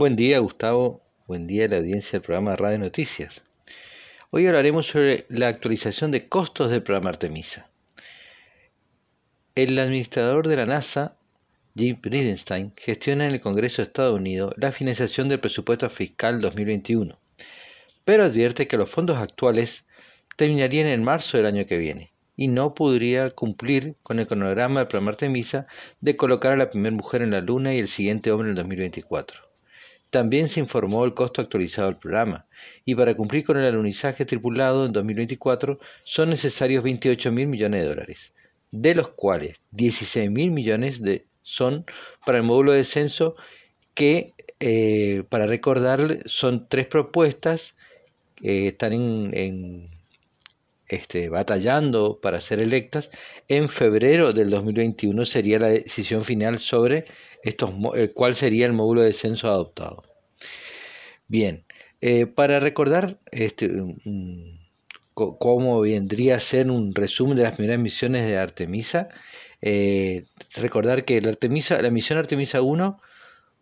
Buen día, Gustavo. Buen día a la audiencia del programa Radio Noticias. Hoy hablaremos sobre la actualización de costos del programa Artemisa. El administrador de la NASA, Jim Bridenstine, gestiona en el Congreso de Estados Unidos la financiación del presupuesto fiscal 2021, pero advierte que los fondos actuales terminarían en marzo del año que viene y no podría cumplir con el cronograma del programa Artemisa de colocar a la primera mujer en la Luna y el siguiente hombre en el 2024. También se informó el costo actualizado del programa, y para cumplir con el alunizaje tripulado en 2024 son necesarios 28 mil millones de dólares, de los cuales 16 mil millones de, son para el módulo de descenso que, eh, para recordar, son tres propuestas que están en, este, batallando para ser electas. En febrero del 2021 sería la decisión final sobre estos, eh, cuál sería el módulo de descenso adoptado. Bien, eh, para recordar este, cómo vendría a ser un resumen de las primeras misiones de Artemisa, eh, recordar que la, Artemisa, la misión Artemisa 1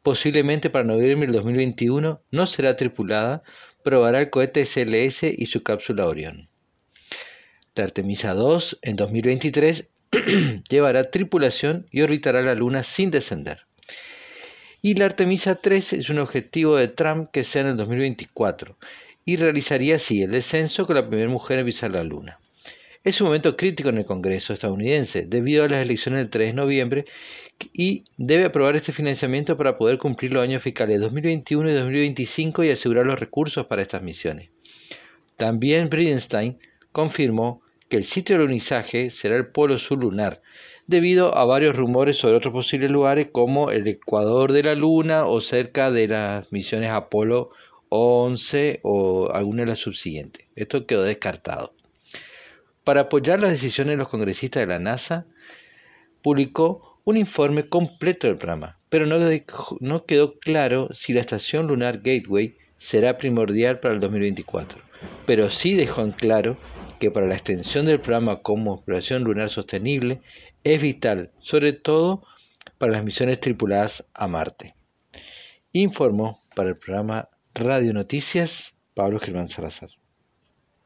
posiblemente para noviembre del 2021 no será tripulada, probará el cohete SLS y su cápsula Orión. La Artemisa 2 en 2023 llevará tripulación y orbitará la Luna sin descender. Y la Artemisa 3 es un objetivo de Trump que sea en el 2024 y realizaría así el descenso con la primera mujer en pisar la Luna. Es un momento crítico en el Congreso estadounidense debido a las elecciones del 3 de noviembre y debe aprobar este financiamiento para poder cumplir los años fiscales 2021 y 2025 y asegurar los recursos para estas misiones. También Bridenstine confirmó que el sitio de alunizaje será el polo sur lunar, debido a varios rumores sobre otros posibles lugares como el Ecuador de la Luna o cerca de las misiones Apolo 11 o alguna de las subsiguientes. Esto quedó descartado. Para apoyar las decisiones de los congresistas de la NASA, publicó un informe completo del programa, pero no, no quedó claro si la estación lunar Gateway será primordial para el 2024, pero sí dejó en claro que para la extensión del programa como exploración lunar sostenible es vital, sobre todo para las misiones tripuladas a Marte. Informó para el programa Radio Noticias Pablo Germán Salazar.